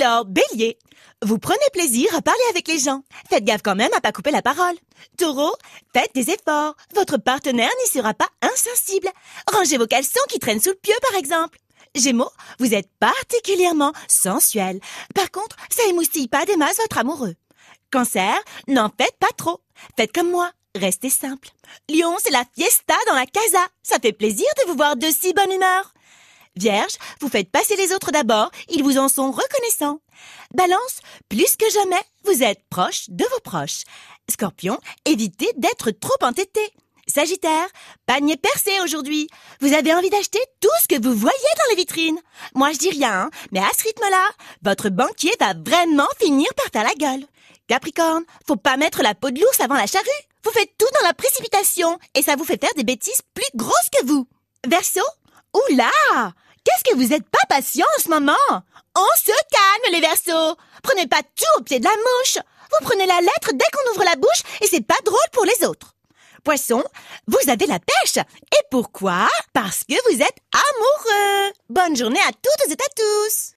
Alors, bélier, vous prenez plaisir à parler avec les gens. Faites gaffe quand même à pas couper la parole. Taureau, faites des efforts. Votre partenaire n'y sera pas insensible. Rangez vos caleçons qui traînent sous le pieu, par exemple. Gémeaux, vous êtes particulièrement sensuel. Par contre, ça émoustille pas des masses votre amoureux. Cancer, n'en faites pas trop. Faites comme moi. Restez simple. Lion, c'est la fiesta dans la casa. Ça fait plaisir de vous voir de si bonne humeur. Vierge, vous faites passer les autres d'abord, ils vous en sont reconnaissants. Balance, plus que jamais, vous êtes proche de vos proches. Scorpion, évitez d'être trop entêté. Sagittaire, panier percé aujourd'hui. Vous avez envie d'acheter tout ce que vous voyez dans les vitrines. Moi, je dis rien, hein, mais à ce rythme-là, votre banquier va vraiment finir par faire la gueule. Capricorne, faut pas mettre la peau de l'ours avant la charrue. Vous faites tout dans la précipitation et ça vous fait faire des bêtises plus grosses que vous. Verseau, oula, qu'est-ce que vous êtes pas patient en ce moment? On se calme les Verseaux. Prenez pas tout au pied de la mouche. Vous prenez la lettre dès qu'on ouvre la bouche et c'est pas drôle pour les autres. Poisson, vous avez la pêche. Et pourquoi? Parce que vous êtes amoureux. Bonne journée à toutes et à tous.